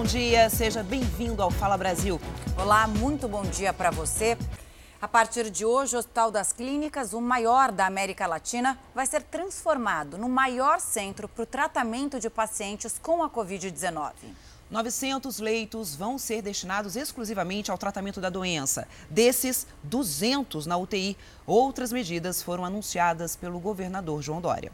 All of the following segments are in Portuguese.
bom dia. Seja bem-vindo ao Fala Brasil. Olá, muito bom dia para você. A partir de hoje, o Hospital das Clínicas, o maior da América Latina, vai ser transformado no maior centro para o tratamento de pacientes com a Covid-19. 900 leitos vão ser destinados exclusivamente ao tratamento da doença. Desses, 200 na UTI. Outras medidas foram anunciadas pelo governador João Dória.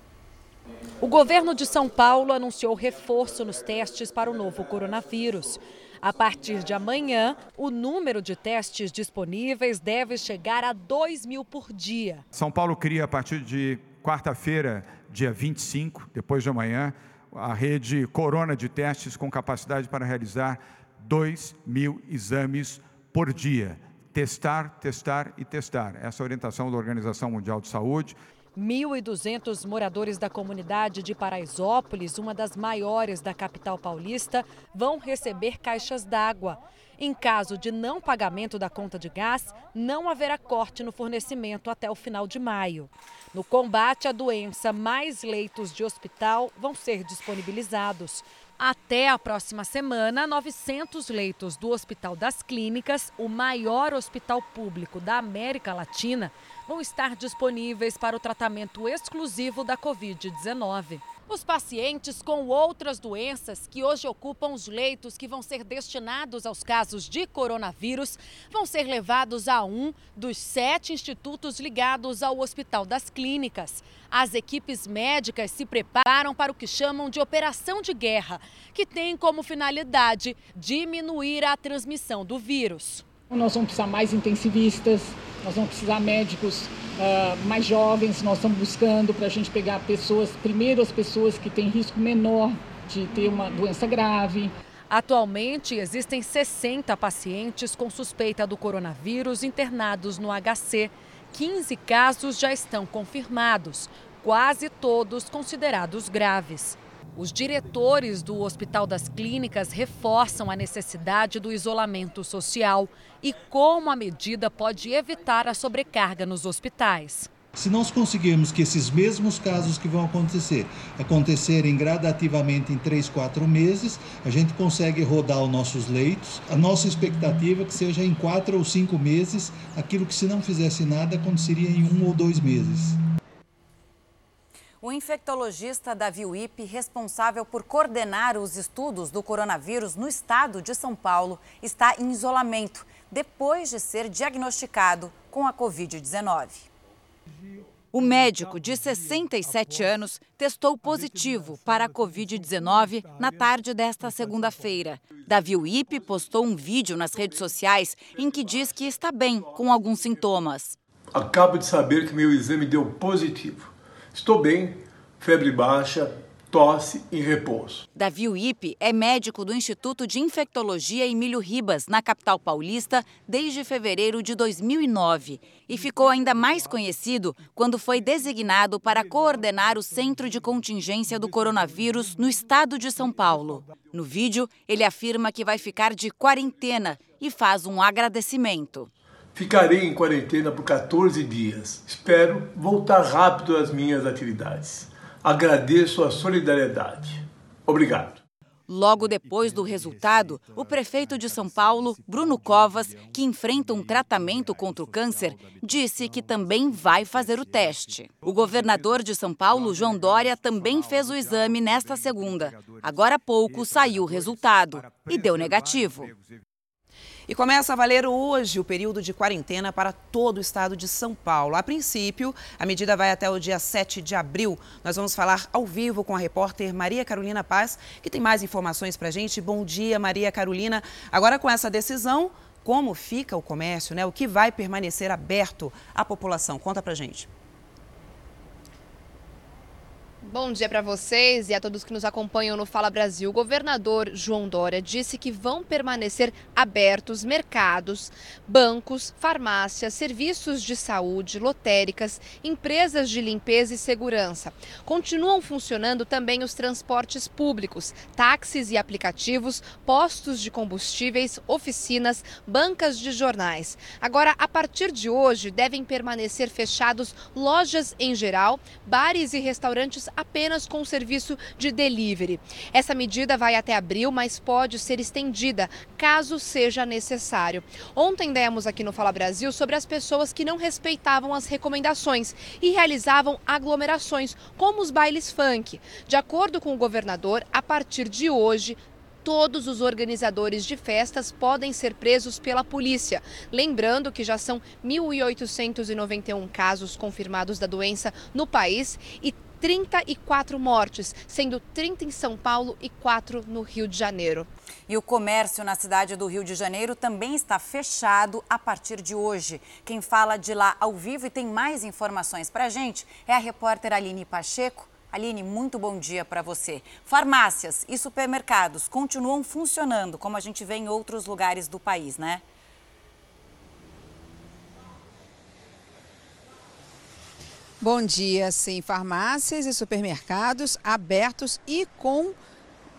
O governo de São Paulo anunciou reforço nos testes para o novo coronavírus. A partir de amanhã, o número de testes disponíveis deve chegar a 2 mil por dia. São Paulo cria, a partir de quarta-feira, dia 25, depois de amanhã, a rede Corona de testes com capacidade para realizar 2 mil exames por dia. Testar, testar e testar. Essa é a orientação da Organização Mundial de Saúde. 1.200 moradores da comunidade de Paraisópolis, uma das maiores da capital paulista, vão receber caixas d'água. Em caso de não pagamento da conta de gás, não haverá corte no fornecimento até o final de maio. No combate à doença, mais leitos de hospital vão ser disponibilizados. Até a próxima semana, 900 leitos do Hospital das Clínicas, o maior hospital público da América Latina, vão estar disponíveis para o tratamento exclusivo da Covid-19. Os pacientes com outras doenças que hoje ocupam os leitos que vão ser destinados aos casos de coronavírus vão ser levados a um dos sete institutos ligados ao Hospital das Clínicas. As equipes médicas se preparam para o que chamam de operação de guerra, que tem como finalidade diminuir a transmissão do vírus. Nós vamos precisar mais intensivistas, nós vamos precisar médicos uh, mais jovens, nós estamos buscando para a gente pegar pessoas, primeiro as pessoas que têm risco menor de ter uma doença grave. Atualmente, existem 60 pacientes com suspeita do coronavírus internados no HC. 15 casos já estão confirmados, quase todos considerados graves. Os diretores do Hospital das Clínicas reforçam a necessidade do isolamento social e como a medida pode evitar a sobrecarga nos hospitais. Se nós conseguirmos que esses mesmos casos que vão acontecer acontecerem gradativamente em três, quatro meses, a gente consegue rodar os nossos leitos. A nossa expectativa é que seja em quatro ou cinco meses aquilo que, se não fizesse nada, aconteceria em um ou dois meses. O infectologista Davi Wipe, responsável por coordenar os estudos do coronavírus no estado de São Paulo, está em isolamento depois de ser diagnosticado com a Covid-19. O médico de 67 anos testou positivo para a Covid-19 na tarde desta segunda-feira. Davi Wipe postou um vídeo nas redes sociais em que diz que está bem com alguns sintomas. Acabo de saber que meu exame deu positivo. Estou bem, febre baixa, tosse e repouso. Davi Uip é médico do Instituto de Infectologia Emílio Ribas, na capital paulista, desde fevereiro de 2009 e ficou ainda mais conhecido quando foi designado para coordenar o Centro de Contingência do Coronavírus no estado de São Paulo. No vídeo, ele afirma que vai ficar de quarentena e faz um agradecimento. Ficarei em quarentena por 14 dias. Espero voltar rápido às minhas atividades. Agradeço a solidariedade. Obrigado. Logo depois do resultado, o prefeito de São Paulo, Bruno Covas, que enfrenta um tratamento contra o câncer, disse que também vai fazer o teste. O governador de São Paulo, João Dória, também fez o exame nesta segunda. Agora há pouco saiu o resultado e deu negativo. E começa a valer hoje o período de quarentena para todo o estado de São Paulo. A princípio, a medida vai até o dia 7 de abril. Nós vamos falar ao vivo com a repórter Maria Carolina Paz, que tem mais informações para a gente. Bom dia, Maria Carolina. Agora, com essa decisão, como fica o comércio, né? O que vai permanecer aberto à população? Conta para gente. Bom dia para vocês e a todos que nos acompanham no Fala Brasil. O governador João Dória disse que vão permanecer abertos mercados, bancos, farmácias, serviços de saúde, lotéricas, empresas de limpeza e segurança. Continuam funcionando também os transportes públicos, táxis e aplicativos, postos de combustíveis, oficinas, bancas de jornais. Agora, a partir de hoje, devem permanecer fechados lojas em geral, bares e restaurantes apenas com o serviço de delivery. Essa medida vai até abril, mas pode ser estendida caso seja necessário. Ontem demos aqui no Fala Brasil sobre as pessoas que não respeitavam as recomendações e realizavam aglomerações, como os bailes funk. De acordo com o governador, a partir de hoje, todos os organizadores de festas podem ser presos pela polícia. Lembrando que já são 1.891 casos confirmados da doença no país e 34 mortes, sendo 30 em São Paulo e 4 no Rio de Janeiro. E o comércio na cidade do Rio de Janeiro também está fechado a partir de hoje. Quem fala de lá ao vivo e tem mais informações para a gente é a repórter Aline Pacheco. Aline, muito bom dia para você. Farmácias e supermercados continuam funcionando, como a gente vê em outros lugares do país, né? Bom dia, sim. Farmácias e supermercados abertos e com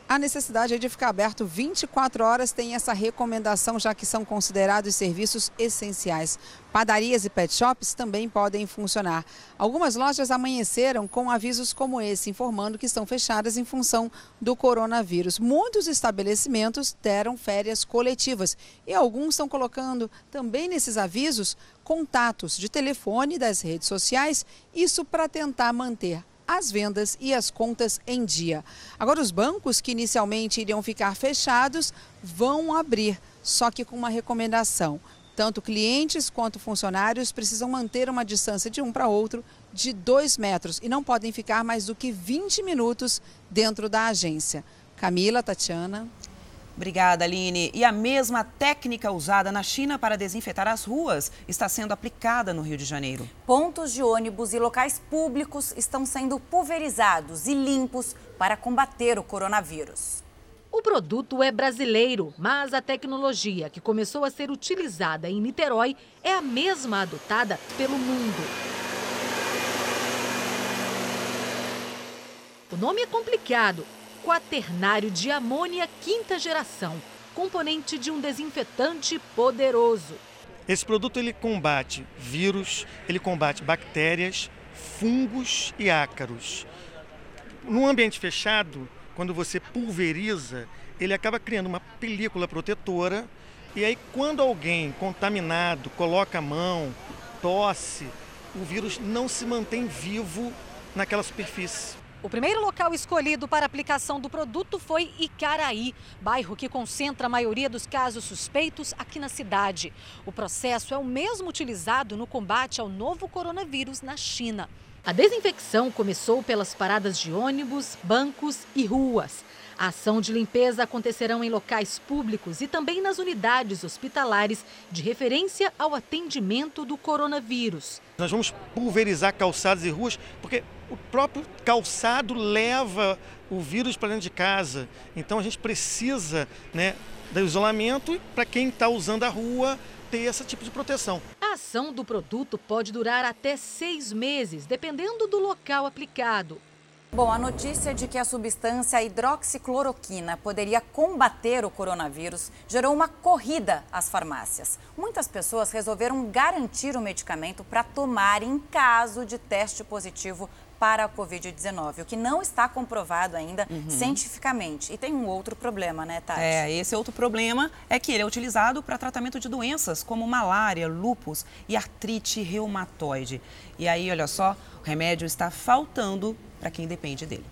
a necessidade de ficar aberto 24 horas tem essa recomendação, já que são considerados serviços essenciais. Padarias e pet shops também podem funcionar. Algumas lojas amanheceram com avisos como esse, informando que estão fechadas em função do coronavírus. Muitos estabelecimentos deram férias coletivas e alguns estão colocando também nesses avisos contatos de telefone das redes sociais, isso para tentar manter as vendas e as contas em dia. Agora, os bancos que inicialmente iriam ficar fechados vão abrir, só que com uma recomendação. Tanto clientes quanto funcionários precisam manter uma distância de um para outro de dois metros e não podem ficar mais do que 20 minutos dentro da agência. Camila, Tatiana. Obrigada, Aline. E a mesma técnica usada na China para desinfetar as ruas está sendo aplicada no Rio de Janeiro. Pontos de ônibus e locais públicos estão sendo pulverizados e limpos para combater o coronavírus. O produto é brasileiro, mas a tecnologia que começou a ser utilizada em Niterói é a mesma adotada pelo mundo. O nome é complicado quaternário de amônia quinta geração, componente de um desinfetante poderoso. Esse produto ele combate vírus, ele combate bactérias, fungos e ácaros. Num ambiente fechado, quando você pulveriza, ele acaba criando uma película protetora e aí quando alguém contaminado coloca a mão, tosse, o vírus não se mantém vivo naquela superfície. O primeiro local escolhido para aplicação do produto foi Icaraí, bairro que concentra a maioria dos casos suspeitos aqui na cidade. O processo é o mesmo utilizado no combate ao novo coronavírus na China. A desinfecção começou pelas paradas de ônibus, bancos e ruas. A ação de limpeza acontecerão em locais públicos e também nas unidades hospitalares de referência ao atendimento do coronavírus. Nós vamos pulverizar calçadas e ruas, porque o próprio calçado leva o vírus para dentro de casa. Então a gente precisa né, do isolamento para quem está usando a rua ter esse tipo de proteção. A ação do produto pode durar até seis meses, dependendo do local aplicado. Bom, a notícia de que a substância hidroxicloroquina poderia combater o coronavírus gerou uma corrida às farmácias. Muitas pessoas resolveram garantir o medicamento para tomar em caso de teste positivo para a Covid-19, o que não está comprovado ainda uhum. cientificamente. E tem um outro problema, né, Tati? É, esse outro problema é que ele é utilizado para tratamento de doenças como malária, lúpus e artrite reumatoide. E aí, olha só, o remédio está faltando para quem depende dele.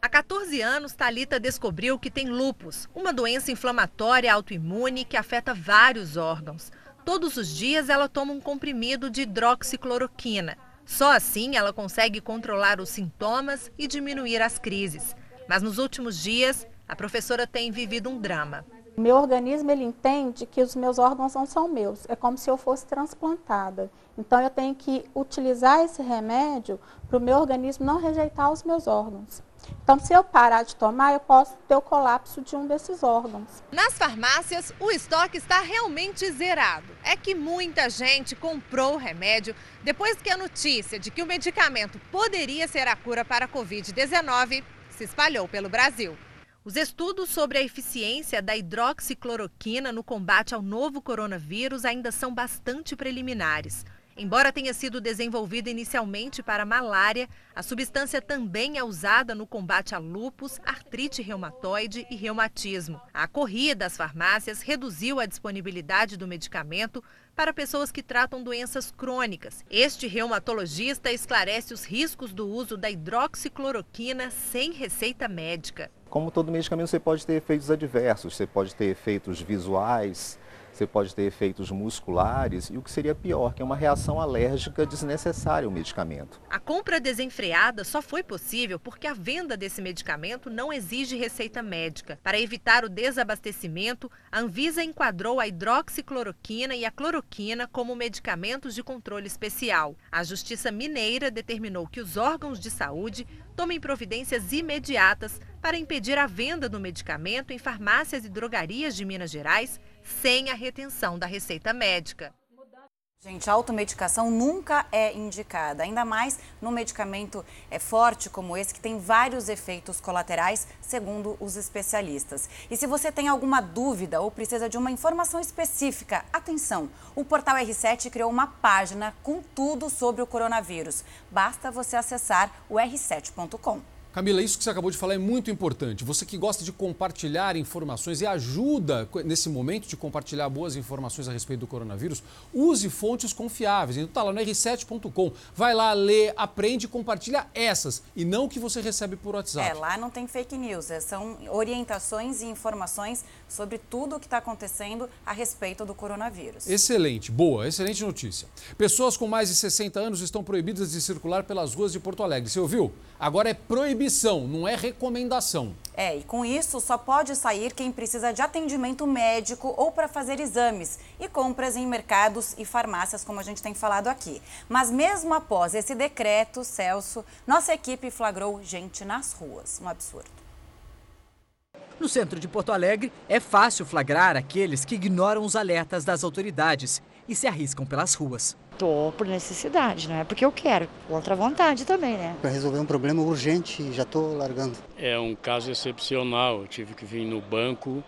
Há 14 anos, Talita descobriu que tem lúpus, uma doença inflamatória autoimune que afeta vários órgãos. Todos os dias ela toma um comprimido de hidroxicloroquina. Só assim ela consegue controlar os sintomas e diminuir as crises. Mas nos últimos dias, a professora tem vivido um drama. Meu organismo ele entende que os meus órgãos não são meus, é como se eu fosse transplantada. Então eu tenho que utilizar esse remédio para o meu organismo não rejeitar os meus órgãos. Então, se eu parar de tomar, eu posso ter o colapso de um desses órgãos. Nas farmácias, o estoque está realmente zerado. É que muita gente comprou o remédio depois que a notícia de que o medicamento poderia ser a cura para a Covid-19 se espalhou pelo Brasil. Os estudos sobre a eficiência da hidroxicloroquina no combate ao novo coronavírus ainda são bastante preliminares. Embora tenha sido desenvolvida inicialmente para malária, a substância também é usada no combate a lúpus, artrite reumatoide e reumatismo. A corrida às farmácias reduziu a disponibilidade do medicamento para pessoas que tratam doenças crônicas. Este reumatologista esclarece os riscos do uso da hidroxicloroquina sem receita médica. Como todo medicamento, você pode ter efeitos adversos, você pode ter efeitos visuais, você pode ter efeitos musculares e o que seria pior, que é uma reação alérgica desnecessária ao medicamento. A compra desenfreada só foi possível porque a venda desse medicamento não exige receita médica. Para evitar o desabastecimento, a Anvisa enquadrou a hidroxicloroquina e a cloroquina como medicamentos de controle especial. A Justiça Mineira determinou que os órgãos de saúde tomem providências imediatas para impedir a venda do medicamento em farmácias e drogarias de Minas Gerais sem a retenção da receita médica. Gente, a automedicação nunca é indicada, ainda mais num medicamento é, forte como esse, que tem vários efeitos colaterais, segundo os especialistas. E se você tem alguma dúvida ou precisa de uma informação específica, atenção! O portal R7 criou uma página com tudo sobre o coronavírus. Basta você acessar o r7.com. Camila, isso que você acabou de falar é muito importante. Você que gosta de compartilhar informações e ajuda nesse momento de compartilhar boas informações a respeito do coronavírus, use fontes confiáveis. Então tá lá no r7.com. Vai lá, lê, aprende e compartilha essas e não o que você recebe por WhatsApp. É, lá não tem fake news, é, são orientações e informações sobre tudo o que está acontecendo a respeito do coronavírus. Excelente, boa, excelente notícia. Pessoas com mais de 60 anos estão proibidas de circular pelas ruas de Porto Alegre. Você ouviu? Agora é proibido proibição, não é recomendação. É, e com isso só pode sair quem precisa de atendimento médico ou para fazer exames e compras em mercados e farmácias, como a gente tem falado aqui. Mas mesmo após esse decreto, Celso, nossa equipe flagrou gente nas ruas. Um absurdo. No centro de Porto Alegre, é fácil flagrar aqueles que ignoram os alertas das autoridades e se arriscam pelas ruas. Tô por necessidade, não é porque eu quero, outra vontade também, né? Para resolver um problema urgente, já estou largando. É um caso excepcional, eu tive que vir no banco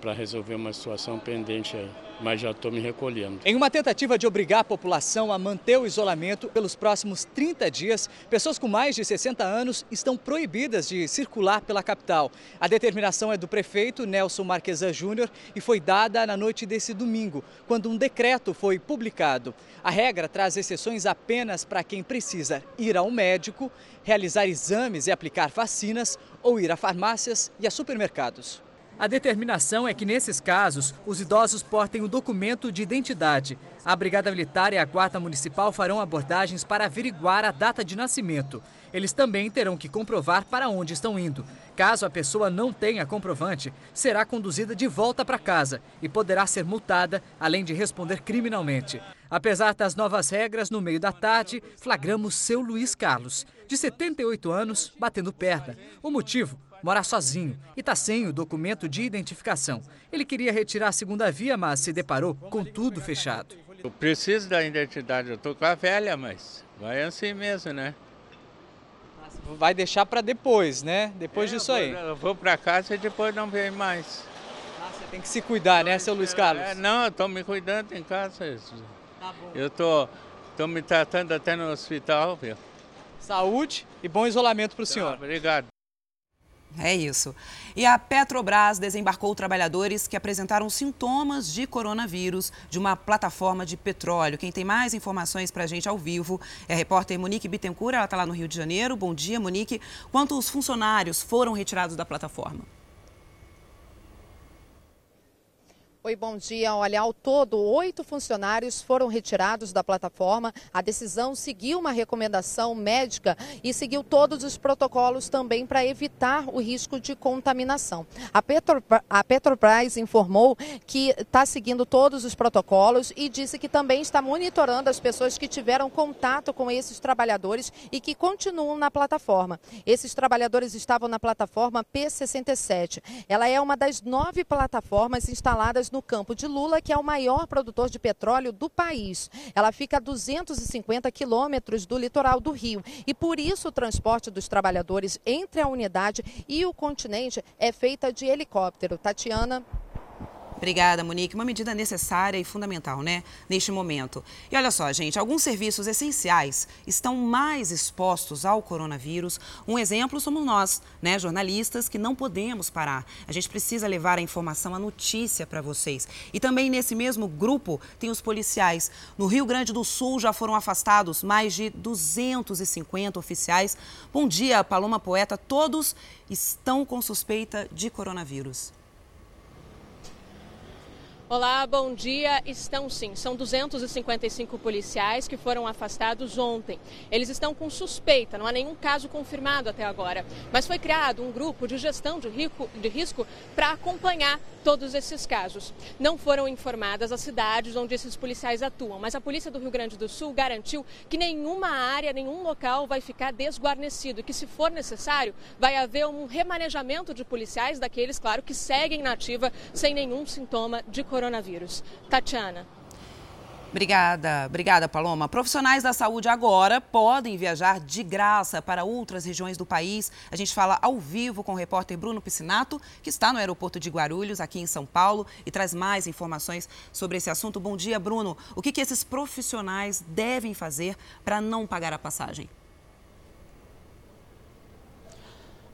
para resolver uma situação pendente aí mas já estou me recolhendo. Em uma tentativa de obrigar a população a manter o isolamento pelos próximos 30 dias, pessoas com mais de 60 anos estão proibidas de circular pela capital. A determinação é do prefeito Nelson Marquesan Júnior e foi dada na noite desse domingo, quando um decreto foi publicado. A regra traz exceções apenas para quem precisa ir ao médico, realizar exames e aplicar vacinas ou ir a farmácias e a supermercados. A determinação é que, nesses casos, os idosos portem o documento de identidade. A Brigada Militar e a Guarda Municipal farão abordagens para averiguar a data de nascimento. Eles também terão que comprovar para onde estão indo. Caso a pessoa não tenha comprovante, será conduzida de volta para casa e poderá ser multada, além de responder criminalmente. Apesar das novas regras, no meio da tarde, flagramos seu Luiz Carlos, de 78 anos, batendo perna. O motivo? Mora sozinho e está sem o documento de identificação. Ele queria retirar a segunda via, mas se deparou com tudo fechado. Eu preciso da identidade, eu estou com a velha, mas vai assim mesmo, né? Vai deixar para depois, né? Depois é, disso aí. Eu vou para casa e depois não vem mais. Ah, você tem que se cuidar, né, seu Luiz Carlos? É, não, eu estou me cuidando em casa. Tá bom. Eu estou tô, tô me tratando até no hospital, viu? Saúde e bom isolamento para o tá, senhor. Obrigado. É isso. E a Petrobras desembarcou trabalhadores que apresentaram sintomas de coronavírus de uma plataforma de petróleo. Quem tem mais informações para a gente ao vivo é a repórter Monique Bittencourt. Ela está lá no Rio de Janeiro. Bom dia, Monique. Quantos funcionários foram retirados da plataforma? Oi, bom dia. Olha, ao todo, oito funcionários foram retirados da plataforma. A decisão seguiu uma recomendação médica e seguiu todos os protocolos também para evitar o risco de contaminação. A, Petro, a Petrobras informou que está seguindo todos os protocolos e disse que também está monitorando as pessoas que tiveram contato com esses trabalhadores e que continuam na plataforma. Esses trabalhadores estavam na plataforma P67. Ela é uma das nove plataformas instaladas no no campo de Lula, que é o maior produtor de petróleo do país. Ela fica a 250 quilômetros do litoral do Rio. E por isso o transporte dos trabalhadores entre a unidade e o continente é feita de helicóptero. Tatiana. Obrigada, Monique. Uma medida necessária e fundamental, né, neste momento. E olha só, gente, alguns serviços essenciais estão mais expostos ao coronavírus. Um exemplo somos nós, né, jornalistas, que não podemos parar. A gente precisa levar a informação, a notícia para vocês. E também nesse mesmo grupo tem os policiais. No Rio Grande do Sul já foram afastados mais de 250 oficiais. Bom dia, Paloma Poeta. Todos estão com suspeita de coronavírus. Olá, bom dia. Estão sim. São 255 policiais que foram afastados ontem. Eles estão com suspeita, não há nenhum caso confirmado até agora. Mas foi criado um grupo de gestão de, rico, de risco para acompanhar todos esses casos. Não foram informadas as cidades onde esses policiais atuam, mas a Polícia do Rio Grande do Sul garantiu que nenhuma área, nenhum local vai ficar desguarnecido e que, se for necessário, vai haver um remanejamento de policiais, daqueles, claro, que seguem na ativa sem nenhum sintoma de coronavírus coronavírus. Tatiana. Obrigada, obrigada, Paloma. Profissionais da saúde agora podem viajar de graça para outras regiões do país. A gente fala ao vivo com o repórter Bruno Piscinato, que está no aeroporto de Guarulhos, aqui em São Paulo, e traz mais informações sobre esse assunto. Bom dia, Bruno. O que, que esses profissionais devem fazer para não pagar a passagem?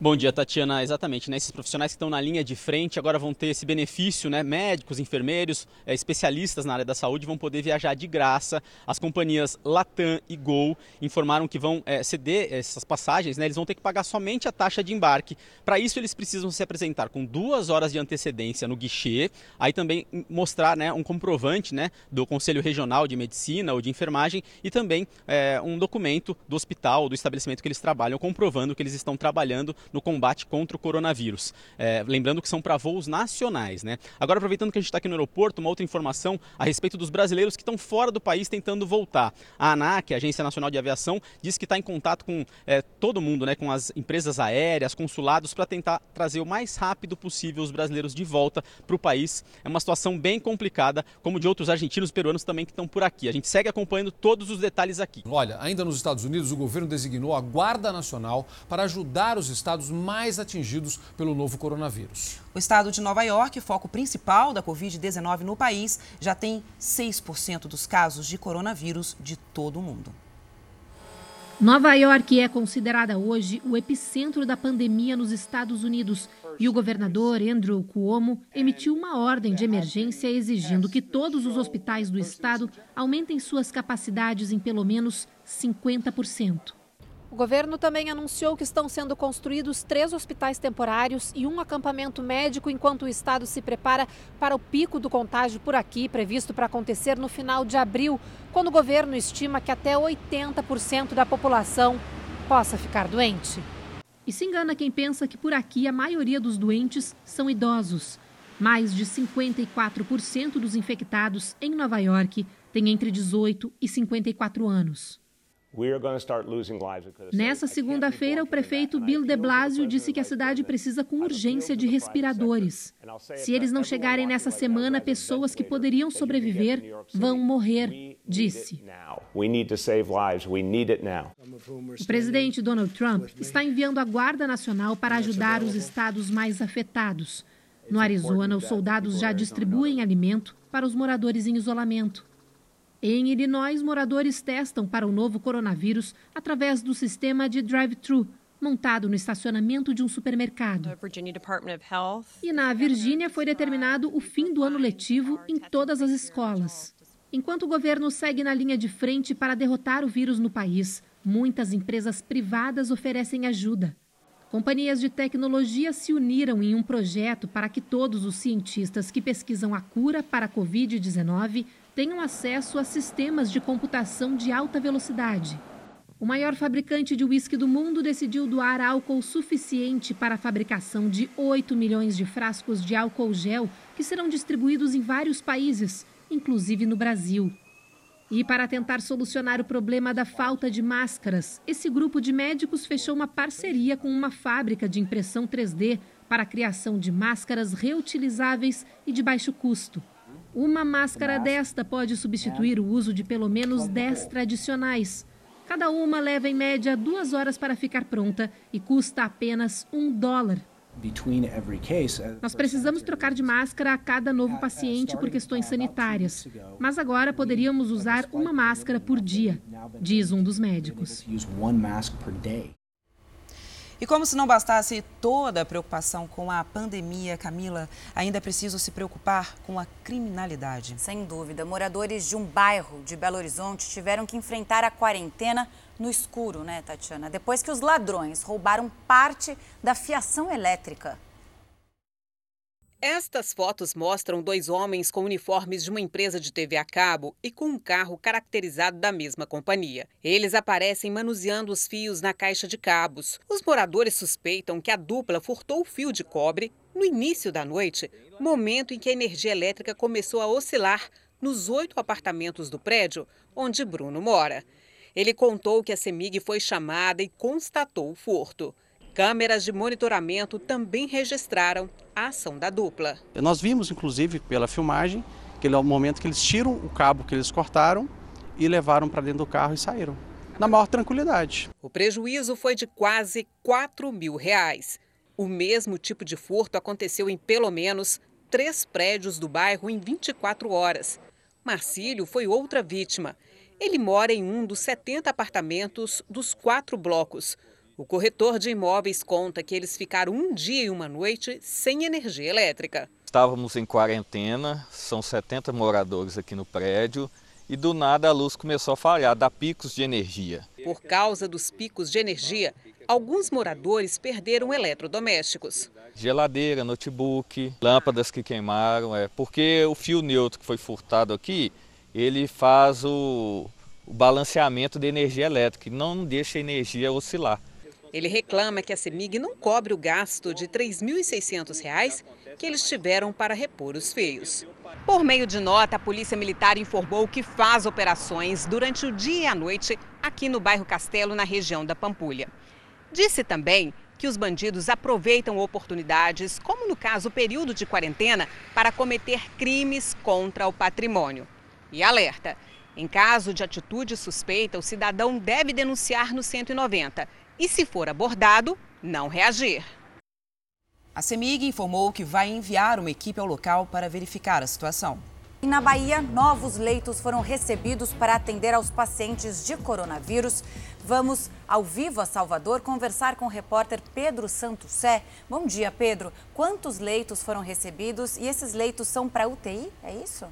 Bom dia, Tatiana. Exatamente, né? Esses profissionais que estão na linha de frente agora vão ter esse benefício, né? Médicos, enfermeiros, é, especialistas na área da saúde vão poder viajar de graça. As companhias Latam e Gol informaram que vão é, ceder essas passagens, né? Eles vão ter que pagar somente a taxa de embarque. Para isso, eles precisam se apresentar com duas horas de antecedência no guichê, aí também mostrar, né, um comprovante, né, do Conselho Regional de Medicina ou de Enfermagem e também é, um documento do hospital, do estabelecimento que eles trabalham, comprovando que eles estão trabalhando no combate contra o coronavírus. É, lembrando que são para voos nacionais, né? Agora, aproveitando que a gente está aqui no aeroporto, uma outra informação a respeito dos brasileiros que estão fora do país tentando voltar. A ANAC, a Agência Nacional de Aviação, diz que está em contato com é, todo mundo, né? Com as empresas aéreas, consulados, para tentar trazer o mais rápido possível os brasileiros de volta para o país. É uma situação bem complicada, como de outros argentinos e peruanos também que estão por aqui. A gente segue acompanhando todos os detalhes aqui. Olha, ainda nos Estados Unidos, o governo designou a Guarda Nacional para ajudar os estados estados mais atingidos pelo novo coronavírus. O estado de Nova York, foco principal da Covid-19 no país, já tem 6% dos casos de coronavírus de todo o mundo. Nova York é considerada hoje o epicentro da pandemia nos Estados Unidos e o governador Andrew Cuomo emitiu uma ordem de emergência exigindo que todos os hospitais do estado aumentem suas capacidades em pelo menos 50%. O governo também anunciou que estão sendo construídos três hospitais temporários e um acampamento médico enquanto o estado se prepara para o pico do contágio por aqui, previsto para acontecer no final de abril, quando o governo estima que até 80% da população possa ficar doente. E se engana quem pensa que por aqui a maioria dos doentes são idosos. Mais de 54% dos infectados em Nova York têm entre 18 e 54 anos. Nessa segunda-feira, o prefeito Bill de Blasio disse que a cidade precisa com urgência de respiradores. Se eles não chegarem nessa semana, pessoas que poderiam sobreviver vão morrer, disse. O presidente Donald Trump está enviando a Guarda Nacional para ajudar os estados mais afetados. No Arizona, os soldados já distribuem alimento para os moradores em isolamento. Em Illinois, moradores testam para o novo coronavírus através do sistema de drive-thru, montado no estacionamento de um supermercado. E na Virgínia foi determinado o fim do ano letivo em todas as escolas. Enquanto o governo segue na linha de frente para derrotar o vírus no país, muitas empresas privadas oferecem ajuda. Companhias de tecnologia se uniram em um projeto para que todos os cientistas que pesquisam a cura para a Covid-19 tenham acesso a sistemas de computação de alta velocidade. O maior fabricante de uísque do mundo decidiu doar álcool suficiente para a fabricação de 8 milhões de frascos de álcool gel que serão distribuídos em vários países, inclusive no Brasil. E para tentar solucionar o problema da falta de máscaras, esse grupo de médicos fechou uma parceria com uma fábrica de impressão 3D para a criação de máscaras reutilizáveis e de baixo custo. Uma máscara desta pode substituir o uso de pelo menos 10 tradicionais. Cada uma leva em média duas horas para ficar pronta e custa apenas um dólar. Nós precisamos trocar de máscara a cada novo paciente por questões sanitárias, mas agora poderíamos usar uma máscara por dia, diz um dos médicos. E como se não bastasse toda a preocupação com a pandemia, Camila, ainda é preciso se preocupar com a criminalidade. Sem dúvida. Moradores de um bairro de Belo Horizonte tiveram que enfrentar a quarentena no escuro, né, Tatiana? Depois que os ladrões roubaram parte da fiação elétrica. Estas fotos mostram dois homens com uniformes de uma empresa de TV a cabo e com um carro caracterizado da mesma companhia. Eles aparecem manuseando os fios na caixa de cabos. Os moradores suspeitam que a dupla furtou o fio de cobre no início da noite, momento em que a energia elétrica começou a oscilar nos oito apartamentos do prédio onde Bruno mora. Ele contou que a CEMIG foi chamada e constatou o furto. Câmeras de monitoramento também registraram a ação da dupla. Nós vimos, inclusive, pela filmagem, que é o momento que eles tiram o cabo que eles cortaram e levaram para dentro do carro e saíram. Na maior tranquilidade. O prejuízo foi de quase 4 mil reais. O mesmo tipo de furto aconteceu em pelo menos três prédios do bairro em 24 horas. Marcílio foi outra vítima. Ele mora em um dos 70 apartamentos dos quatro blocos. O corretor de imóveis conta que eles ficaram um dia e uma noite sem energia elétrica. Estávamos em quarentena, são 70 moradores aqui no prédio e do nada a luz começou a falhar, dá picos de energia. Por causa dos picos de energia, alguns moradores perderam eletrodomésticos. Geladeira, notebook, lâmpadas que queimaram, é porque o fio neutro que foi furtado aqui, ele faz o, o balanceamento da energia elétrica e não deixa a energia oscilar. Ele reclama que a CEMIG não cobre o gasto de R$ 3.600 que eles tiveram para repor os feios. Por meio de nota, a Polícia Militar informou que faz operações durante o dia e a noite aqui no bairro Castelo, na região da Pampulha. Disse também que os bandidos aproveitam oportunidades, como no caso o período de quarentena, para cometer crimes contra o patrimônio. E alerta: em caso de atitude suspeita, o cidadão deve denunciar no 190 e, se for abordado, não reagir. A CEMIG informou que vai enviar uma equipe ao local para verificar a situação. E na Bahia, novos leitos foram recebidos para atender aos pacientes de coronavírus. Vamos ao vivo a Salvador conversar com o repórter Pedro Santos Sé. Bom dia, Pedro. Quantos leitos foram recebidos e esses leitos são para UTI? É isso?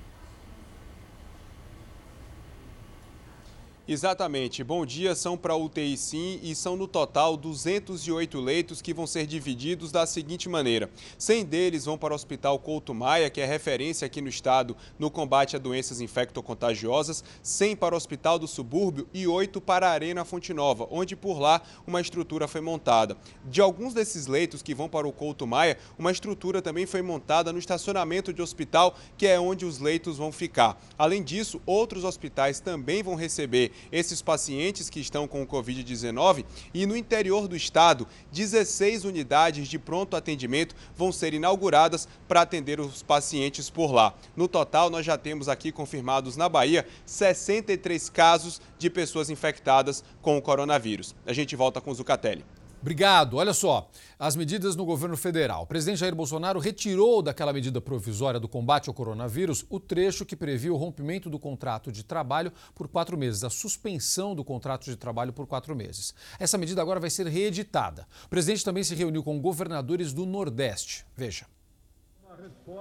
Exatamente. Bom dia, são para UTI sim e são no total 208 leitos que vão ser divididos da seguinte maneira. 100 deles vão para o Hospital Couto Maia, que é referência aqui no estado no combate a doenças infectocontagiosas, 100 para o Hospital do Subúrbio e 8 para a Arena Fonte Nova, onde por lá uma estrutura foi montada. De alguns desses leitos que vão para o Couto Maia, uma estrutura também foi montada no estacionamento de hospital, que é onde os leitos vão ficar. Além disso, outros hospitais também vão receber esses pacientes que estão com o Covid-19 e no interior do estado, 16 unidades de pronto atendimento vão ser inauguradas para atender os pacientes por lá. No total, nós já temos aqui confirmados na Bahia 63 casos de pessoas infectadas com o coronavírus. A gente volta com o Zucatelli. Obrigado. Olha só, as medidas no governo federal. O presidente Jair Bolsonaro retirou daquela medida provisória do combate ao coronavírus o trecho que previa o rompimento do contrato de trabalho por quatro meses, a suspensão do contrato de trabalho por quatro meses. Essa medida agora vai ser reeditada. O presidente também se reuniu com governadores do Nordeste. Veja.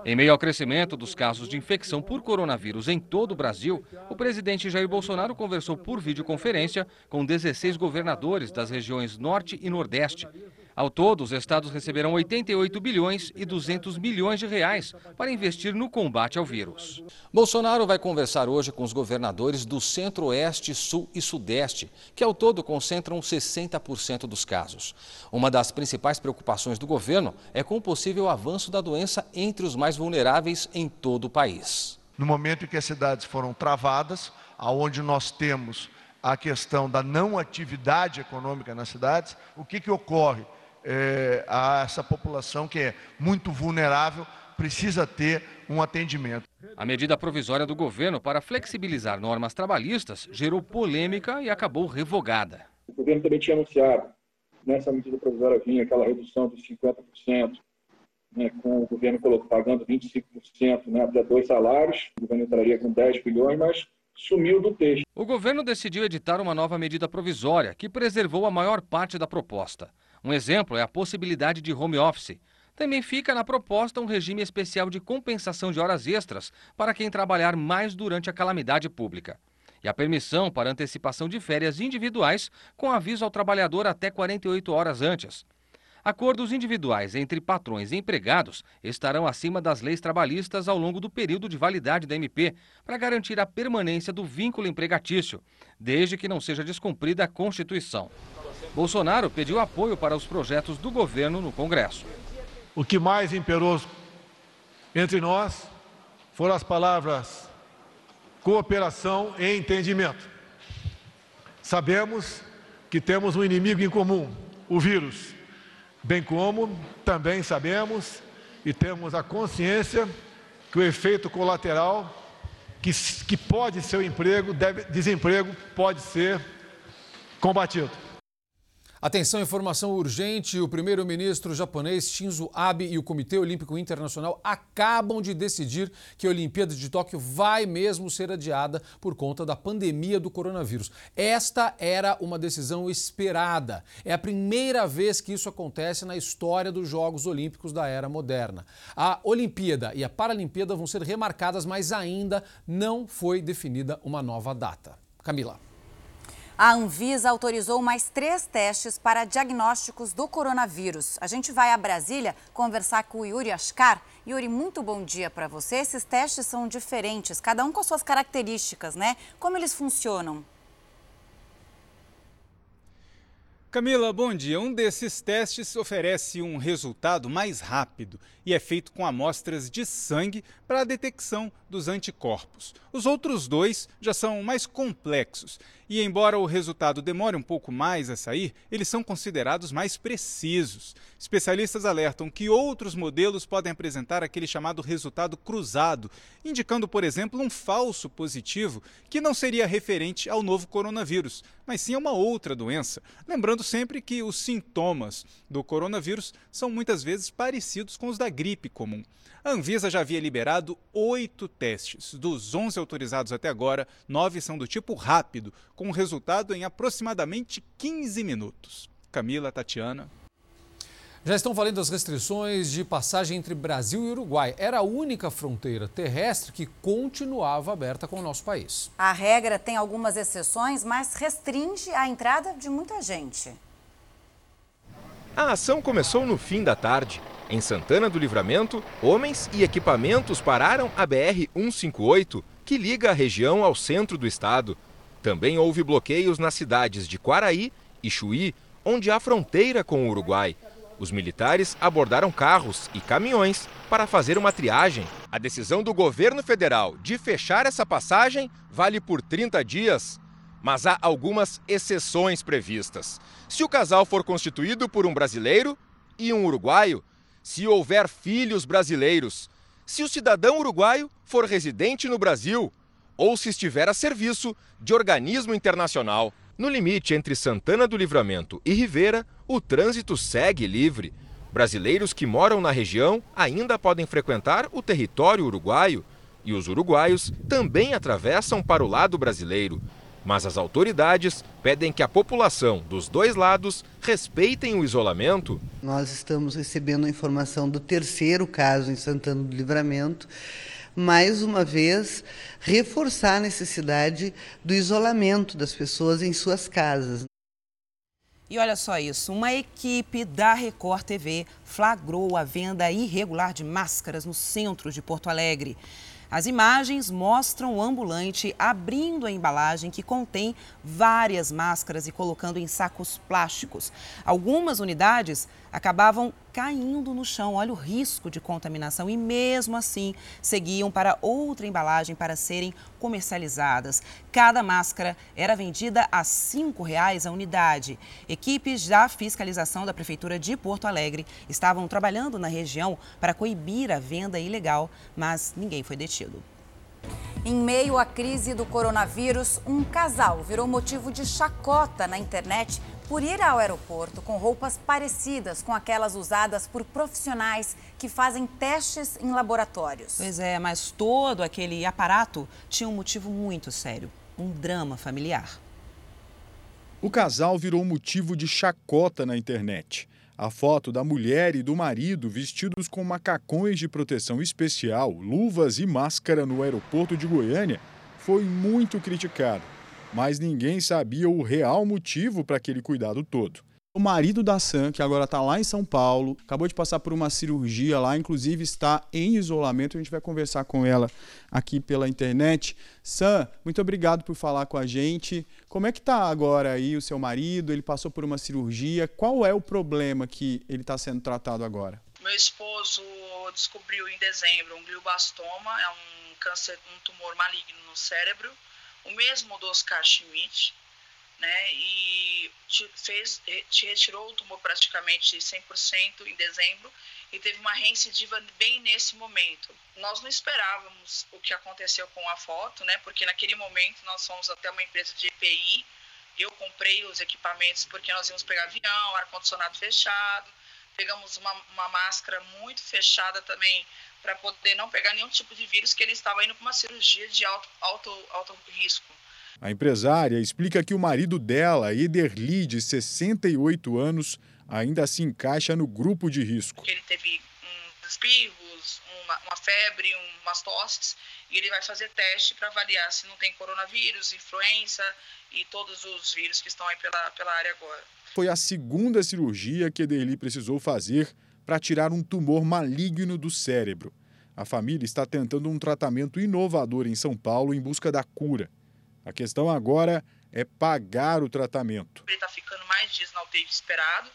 Em meio ao crescimento dos casos de infecção por coronavírus em todo o Brasil, o presidente Jair Bolsonaro conversou por videoconferência com 16 governadores das regiões Norte e Nordeste. Ao todo, os estados receberão 88 bilhões e 200 milhões de reais para investir no combate ao vírus. Bolsonaro vai conversar hoje com os governadores do Centro-Oeste, Sul e Sudeste, que ao todo concentram 60% dos casos. Uma das principais preocupações do governo é com o possível avanço da doença entre os mais vulneráveis em todo o país. No momento em que as cidades foram travadas, aonde nós temos a questão da não atividade econômica nas cidades, o que, que ocorre? É, a essa população que é muito vulnerável, precisa ter um atendimento. A medida provisória do governo para flexibilizar normas trabalhistas gerou polêmica e acabou revogada. O governo também tinha anunciado nessa medida provisória vinha aquela redução de 50%, né, com o governo pagando 25%, né, dois salários, o governo entraria com 10 bilhões, mas sumiu do texto. O governo decidiu editar uma nova medida provisória que preservou a maior parte da proposta. Um exemplo é a possibilidade de home office. Também fica na proposta um regime especial de compensação de horas extras para quem trabalhar mais durante a calamidade pública. E a permissão para antecipação de férias individuais com aviso ao trabalhador até 48 horas antes. Acordos individuais entre patrões e empregados estarão acima das leis trabalhistas ao longo do período de validade da MP, para garantir a permanência do vínculo empregatício, desde que não seja descumprida a Constituição. Bolsonaro pediu apoio para os projetos do governo no Congresso. O que mais imperou entre nós foram as palavras cooperação e entendimento. Sabemos que temos um inimigo em comum, o vírus bem como também sabemos e temos a consciência que o efeito colateral que, que pode ser o emprego, deve, desemprego, pode ser combatido. Atenção, informação urgente. O primeiro-ministro japonês Shinzo Abe e o Comitê Olímpico Internacional acabam de decidir que a Olimpíada de Tóquio vai mesmo ser adiada por conta da pandemia do coronavírus. Esta era uma decisão esperada. É a primeira vez que isso acontece na história dos Jogos Olímpicos da era moderna. A Olimpíada e a Paralimpíada vão ser remarcadas, mas ainda não foi definida uma nova data. Camila. A Anvisa autorizou mais três testes para diagnósticos do coronavírus. A gente vai a Brasília conversar com o Yuri Ascar. Yuri, muito bom dia para você. Esses testes são diferentes, cada um com suas características, né? Como eles funcionam? Camila, bom dia. Um desses testes oferece um resultado mais rápido e é feito com amostras de sangue para a detecção dos anticorpos. Os outros dois já são mais complexos e, embora o resultado demore um pouco mais a sair, eles são considerados mais precisos. Especialistas alertam que outros modelos podem apresentar aquele chamado resultado cruzado, indicando, por exemplo, um falso positivo que não seria referente ao novo coronavírus, mas sim a uma outra doença. Lembrando sempre que os sintomas do coronavírus são muitas vezes parecidos com os da gripe comum. A Anvisa já havia liberado oito testes. Dos 11 autorizados até agora, nove são do tipo rápido, com resultado em aproximadamente 15 minutos. Camila, Tatiana. Já estão valendo as restrições de passagem entre Brasil e Uruguai. Era a única fronteira terrestre que continuava aberta com o nosso país. A regra tem algumas exceções, mas restringe a entrada de muita gente. A ação começou no fim da tarde. Em Santana do Livramento, homens e equipamentos pararam a BR-158, que liga a região ao centro do estado. Também houve bloqueios nas cidades de Quaraí e Chuí, onde há fronteira com o Uruguai. Os militares abordaram carros e caminhões para fazer uma triagem. A decisão do governo federal de fechar essa passagem vale por 30 dias, mas há algumas exceções previstas. Se o casal for constituído por um brasileiro e um uruguaio, se houver filhos brasileiros, se o cidadão uruguaio for residente no Brasil ou se estiver a serviço de organismo internacional. No limite entre Santana do Livramento e Rivera, o trânsito segue livre. Brasileiros que moram na região ainda podem frequentar o território uruguaio e os uruguaios também atravessam para o lado brasileiro. Mas as autoridades pedem que a população dos dois lados respeitem o isolamento. Nós estamos recebendo a informação do terceiro caso em Santana do Livramento. Mais uma vez, reforçar a necessidade do isolamento das pessoas em suas casas. E olha só isso, uma equipe da Record TV flagrou a venda irregular de máscaras no centro de Porto Alegre. As imagens mostram o ambulante abrindo a embalagem que contém várias máscaras e colocando em sacos plásticos. Algumas unidades acabavam caindo no chão. Olha o risco de contaminação e mesmo assim seguiam para outra embalagem para serem comercializadas. Cada máscara era vendida a R$ 5,00 a unidade. Equipes da fiscalização da Prefeitura de Porto Alegre estavam trabalhando na região para coibir a venda ilegal, mas ninguém foi detido. Em meio à crise do coronavírus, um casal virou motivo de chacota na internet por ir ao aeroporto com roupas parecidas com aquelas usadas por profissionais que fazem testes em laboratórios. Pois é, mas todo aquele aparato tinha um motivo muito sério: um drama familiar. O casal virou motivo de chacota na internet. A foto da mulher e do marido vestidos com macacões de proteção especial, luvas e máscara no aeroporto de Goiânia foi muito criticada, mas ninguém sabia o real motivo para aquele cuidado todo. O marido da Sam, que agora está lá em São Paulo, acabou de passar por uma cirurgia lá, inclusive está em isolamento. A gente vai conversar com ela aqui pela internet. Sam, muito obrigado por falar com a gente. Como é que está agora aí o seu marido? Ele passou por uma cirurgia. Qual é o problema que ele está sendo tratado agora? Meu esposo descobriu em dezembro um glioblastoma, é um câncer, um tumor maligno no cérebro, o mesmo do Oscar Schmidt né? E te fez, te retirou o tumor praticamente 100% em dezembro e teve uma reincidiva bem nesse momento. Nós não esperávamos o que aconteceu com a foto, né? Porque naquele momento nós fomos até uma empresa de EPI, eu comprei os equipamentos porque nós íamos pegar avião, ar-condicionado fechado, pegamos uma, uma máscara muito fechada também para poder não pegar nenhum tipo de vírus, que ele estava indo para uma cirurgia de alto, alto, alto risco. A empresária explica que o marido dela, Ederli, de 68 anos, ainda se encaixa no grupo de risco. Ele teve uns espirros, uma, uma febre, umas tosses, e ele vai fazer teste para avaliar se não tem coronavírus, influenza e todos os vírus que estão aí pela, pela área agora. Foi a segunda cirurgia que Ederli precisou fazer para tirar um tumor maligno do cérebro. A família está tentando um tratamento inovador em São Paulo em busca da cura. A questão agora é pagar o tratamento. Ele está ficando mais dias na UTI esperado,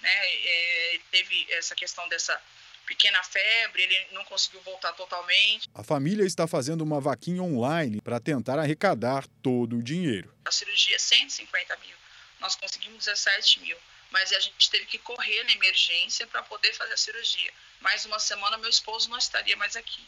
né? É, teve essa questão dessa pequena febre, ele não conseguiu voltar totalmente. A família está fazendo uma vaquinha online para tentar arrecadar todo o dinheiro. A cirurgia é 150 mil, nós conseguimos 17 mil, mas a gente teve que correr na emergência para poder fazer a cirurgia. Mais uma semana meu esposo não estaria mais aqui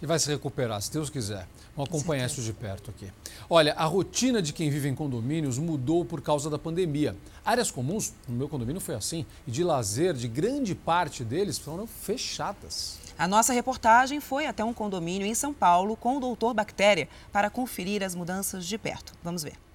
e vai se recuperar, se Deus quiser. Vamos acompanhar isso de perto aqui. Olha, a rotina de quem vive em condomínios mudou por causa da pandemia. Áreas comuns, no meu condomínio foi assim, e de lazer, de grande parte deles foram fechadas. A nossa reportagem foi até um condomínio em São Paulo com o doutor Bactéria para conferir as mudanças de perto. Vamos ver.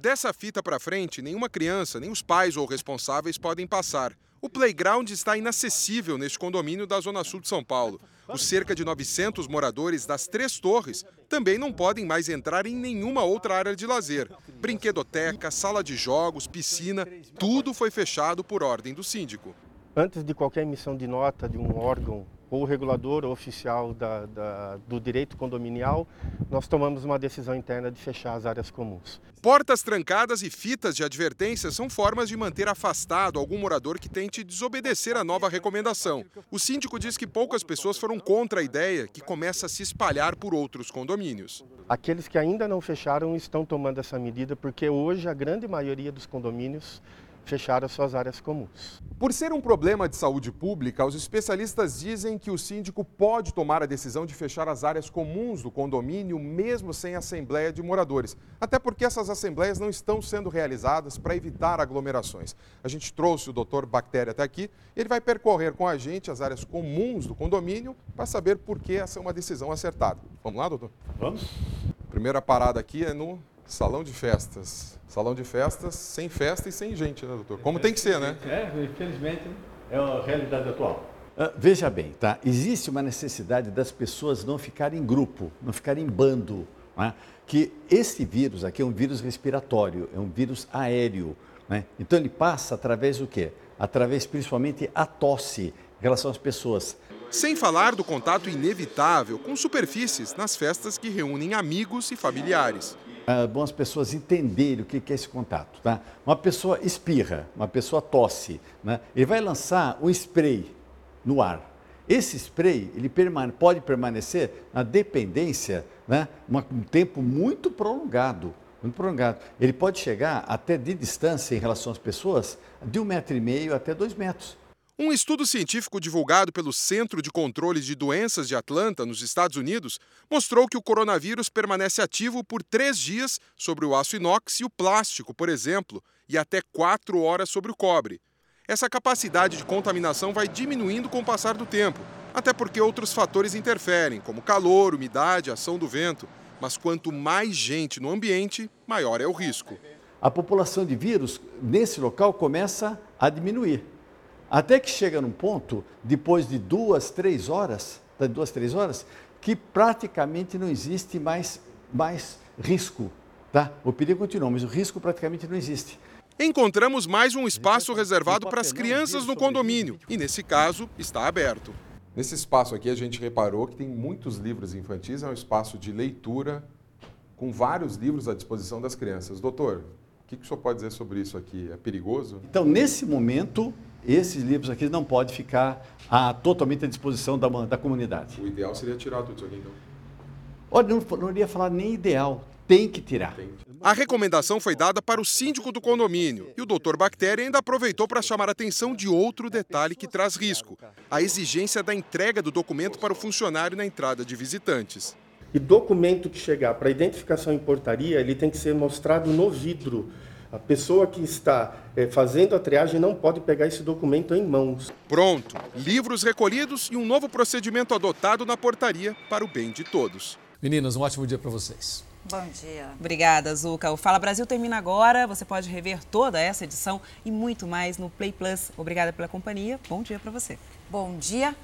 Dessa fita para frente, nenhuma criança, nem os pais ou responsáveis podem passar. O playground está inacessível neste condomínio da Zona Sul de São Paulo. Os cerca de 900 moradores das três torres também não podem mais entrar em nenhuma outra área de lazer. Brinquedoteca, sala de jogos, piscina, tudo foi fechado por ordem do síndico. Antes de qualquer emissão de nota de um órgão ou regulador oficial da, da, do direito condominial, nós tomamos uma decisão interna de fechar as áreas comuns. Portas trancadas e fitas de advertência são formas de manter afastado algum morador que tente desobedecer a nova recomendação. O síndico diz que poucas pessoas foram contra a ideia, que começa a se espalhar por outros condomínios. Aqueles que ainda não fecharam estão tomando essa medida porque hoje a grande maioria dos condomínios fecharam suas áreas comuns. Por ser um problema de saúde pública, os especialistas dizem que o síndico pode tomar a decisão de fechar as áreas comuns do condomínio, mesmo sem assembleia de moradores. Até porque essas assembleias não estão sendo realizadas para evitar aglomerações. A gente trouxe o doutor Bactéria até aqui, ele vai percorrer com a gente as áreas comuns do condomínio para saber por que essa é uma decisão acertada. Vamos lá, doutor? Vamos. Primeira parada aqui é no salão de festas. Salão de festas sem festa e sem gente, né, doutor? Como tem que ser, né? É, infelizmente é a realidade atual. Uh, veja bem, tá? Existe uma necessidade das pessoas não ficarem em grupo, não ficarem em bando. Né? Que esse vírus aqui é um vírus respiratório, é um vírus aéreo. Né? Então ele passa através do quê? Através principalmente a tosse em relação às pessoas. Sem falar do contato inevitável com superfícies nas festas que reúnem amigos e familiares. É bom as pessoas entenderem o que é esse contato. Tá? Uma pessoa espirra, uma pessoa tosse, né? ele vai lançar um spray no ar. Esse spray ele permane pode permanecer na dependência né? um tempo muito prolongado. Muito prolongado. Ele pode chegar até de distância em relação às pessoas de um metro e meio até dois metros. Um estudo científico divulgado pelo Centro de Controle de Doenças de Atlanta, nos Estados Unidos, mostrou que o coronavírus permanece ativo por três dias sobre o aço inox e o plástico, por exemplo, e até quatro horas sobre o cobre. Essa capacidade de contaminação vai diminuindo com o passar do tempo, até porque outros fatores interferem, como calor, umidade, ação do vento. Mas quanto mais gente no ambiente, maior é o risco. A população de vírus nesse local começa a diminuir. Até que chega num ponto, depois de duas, três horas, de duas, três horas, que praticamente não existe mais, mais risco. Tá? O perigo continua, mas o risco praticamente não existe. Encontramos mais um espaço reservado para as crianças no condomínio e, nesse caso, está aberto. Nesse espaço aqui, a gente reparou que tem muitos livros infantis, é um espaço de leitura com vários livros à disposição das crianças. Doutor, o que, que o senhor pode dizer sobre isso aqui? É perigoso? Então, nesse momento, esses livros aqui não podem ficar ah, totalmente à disposição da, da comunidade. O ideal seria tirar tudo isso aqui, então? Olha, não, não iria falar nem ideal, tem que tirar. A recomendação foi dada para o síndico do condomínio e o doutor Bactéria ainda aproveitou para chamar a atenção de outro detalhe que traz risco: a exigência da entrega do documento para o funcionário na entrada de visitantes. E documento que chegar para identificação em portaria, ele tem que ser mostrado no vidro. A pessoa que está é, fazendo a triagem não pode pegar esse documento em mãos. Pronto, livros recolhidos e um novo procedimento adotado na portaria para o bem de todos. Meninas, um ótimo dia para vocês. Bom dia. Obrigada, Zuca. O Fala Brasil termina agora. Você pode rever toda essa edição e muito mais no Play Plus. Obrigada pela companhia. Bom dia para você. Bom dia.